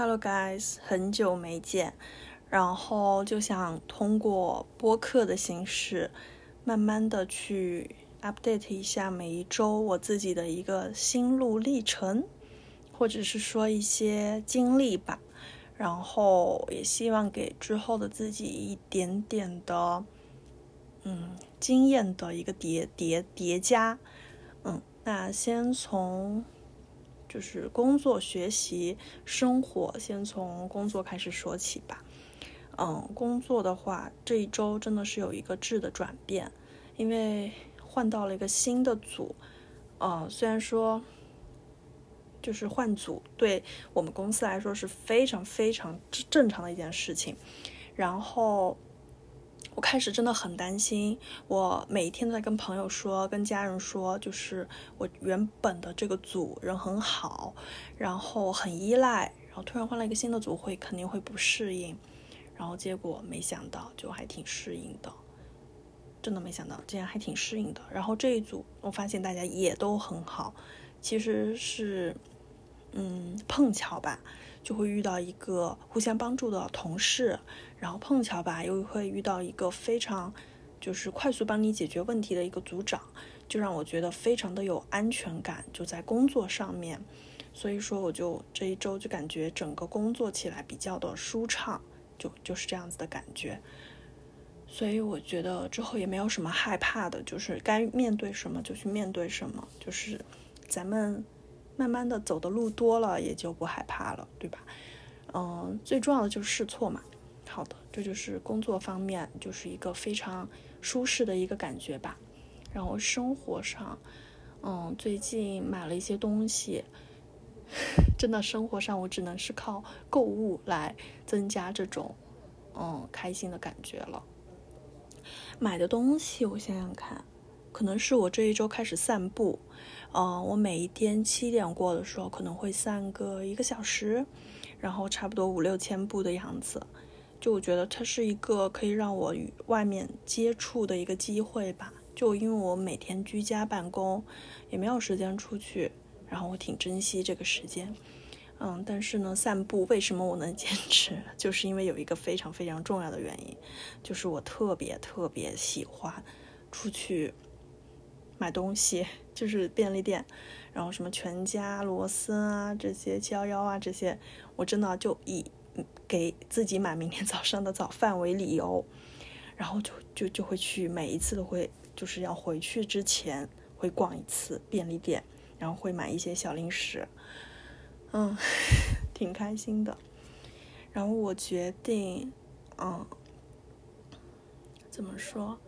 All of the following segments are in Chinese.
Hello guys，很久没见，然后就想通过播客的形式，慢慢的去 update 一下每一周我自己的一个心路历程，或者是说一些经历吧，然后也希望给之后的自己一点点的，嗯，经验的一个叠叠叠加，嗯，那先从。就是工作、学习、生活，先从工作开始说起吧。嗯，工作的话，这一周真的是有一个质的转变，因为换到了一个新的组。呃，虽然说，就是换组对我们公司来说是非常非常正常的一件事情，然后。我开始真的很担心，我每一天都在跟朋友说、跟家人说，就是我原本的这个组人很好，然后很依赖，然后突然换了一个新的组，会肯定会不适应。然后结果没想到，就还挺适应的，真的没想到，竟然还挺适应的。然后这一组，我发现大家也都很好，其实是，嗯，碰巧吧。就会遇到一个互相帮助的同事，然后碰巧吧，又会遇到一个非常就是快速帮你解决问题的一个组长，就让我觉得非常的有安全感，就在工作上面。所以说，我就这一周就感觉整个工作起来比较的舒畅，就就是这样子的感觉。所以我觉得之后也没有什么害怕的，就是该面对什么就去面对什么，就是咱们。慢慢的走的路多了，也就不害怕了，对吧？嗯，最重要的就是试错嘛。好的，这就是工作方面，就是一个非常舒适的一个感觉吧。然后生活上，嗯，最近买了一些东西，真的生活上我只能是靠购物来增加这种嗯开心的感觉了。买的东西，我想想看。可能是我这一周开始散步，嗯，我每一天七点过的时候可能会散个一个小时，然后差不多五六千步的样子。就我觉得它是一个可以让我与外面接触的一个机会吧。就因为我每天居家办公，也没有时间出去，然后我挺珍惜这个时间。嗯，但是呢，散步为什么我能 坚持？就是因为有一个非常非常重要的原因，就是我特别特别喜欢出去。买东西就是便利店，然后什么全家、罗森啊这些七幺幺啊这些，我真的就以给自己买明天早上的早饭为理由，然后就就就会去每一次都会就是要回去之前会逛一次便利店，然后会买一些小零食，嗯，挺开心的。然后我决定，嗯，怎么说？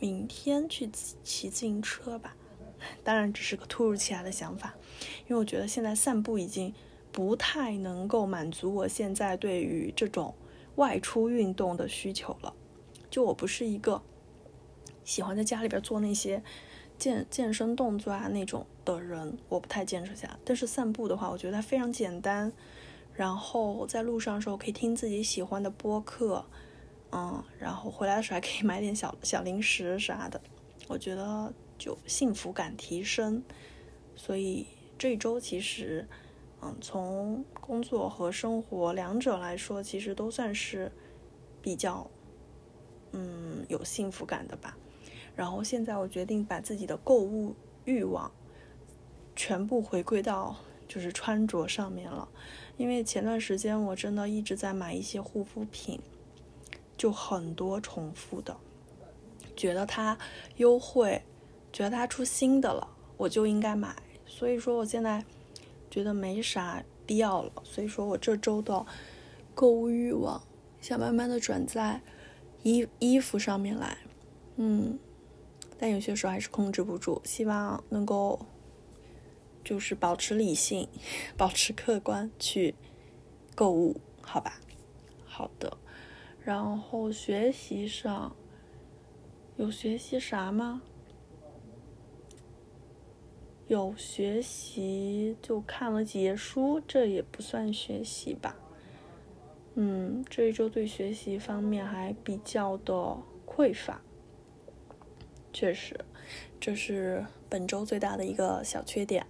明天去骑自行车吧，当然只是个突如其来的想法，因为我觉得现在散步已经不太能够满足我现在对于这种外出运动的需求了。就我不是一个喜欢在家里边做那些健健身动作啊那种的人，我不太坚持下。但是散步的话，我觉得它非常简单，然后在路上的时候可以听自己喜欢的播客。嗯，然后回来的时候还可以买点小小零食啥的，我觉得就幸福感提升。所以这一周其实，嗯，从工作和生活两者来说，其实都算是比较，嗯，有幸福感的吧。然后现在我决定把自己的购物欲望全部回归到就是穿着上面了，因为前段时间我真的一直在买一些护肤品。就很多重复的，觉得它优惠，觉得它出新的了，我就应该买。所以说我现在觉得没啥必要了。所以说我这周的购物欲望想慢慢的转在衣衣服上面来，嗯，但有些时候还是控制不住。希望能够就是保持理性，保持客观去购物，好吧？好的。然后学习上有学习啥吗？有学习就看了几页书，这也不算学习吧。嗯，这一周对学习方面还比较的匮乏，确实，这是本周最大的一个小缺点。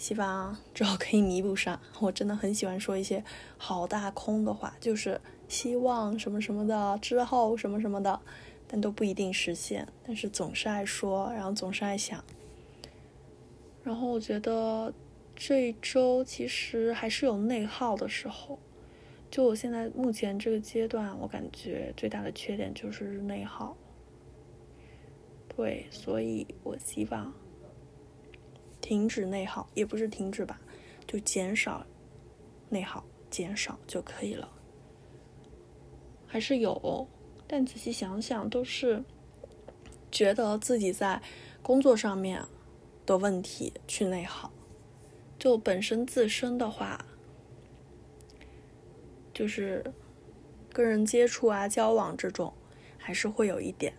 希望之后可以弥补上。我真的很喜欢说一些好大空的话，就是希望什么什么的，之后什么什么的，但都不一定实现。但是总是爱说，然后总是爱想。然后我觉得这一周其实还是有内耗的时候。就我现在目前这个阶段，我感觉最大的缺点就是内耗。对，所以我希望停止内耗，也不是停止吧，就减少内耗，减少就可以了。还是有，但仔细想想，都是觉得自己在工作上面的问题去内耗。就本身自身的话。就是跟人接触啊、交往这种，还是会有一点，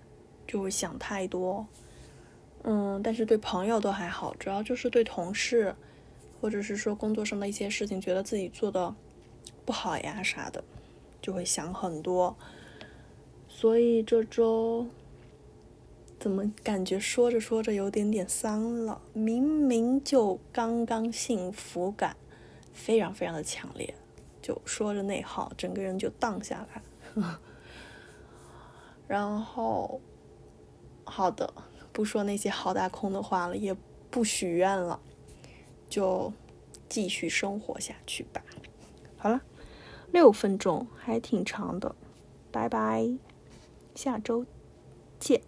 就会想太多。嗯，但是对朋友都还好，主要就是对同事，或者是说工作上的一些事情，觉得自己做的不好呀啥的，就会想很多。所以这周怎么感觉说着说着有点点丧了？明明就刚刚幸福感非常非常的强烈。就说着内耗，整个人就荡下来。然后，好的，不说那些好大空的话了，也不许愿了，就继续生活下去吧。好了，六分钟还挺长的，拜拜，下周见。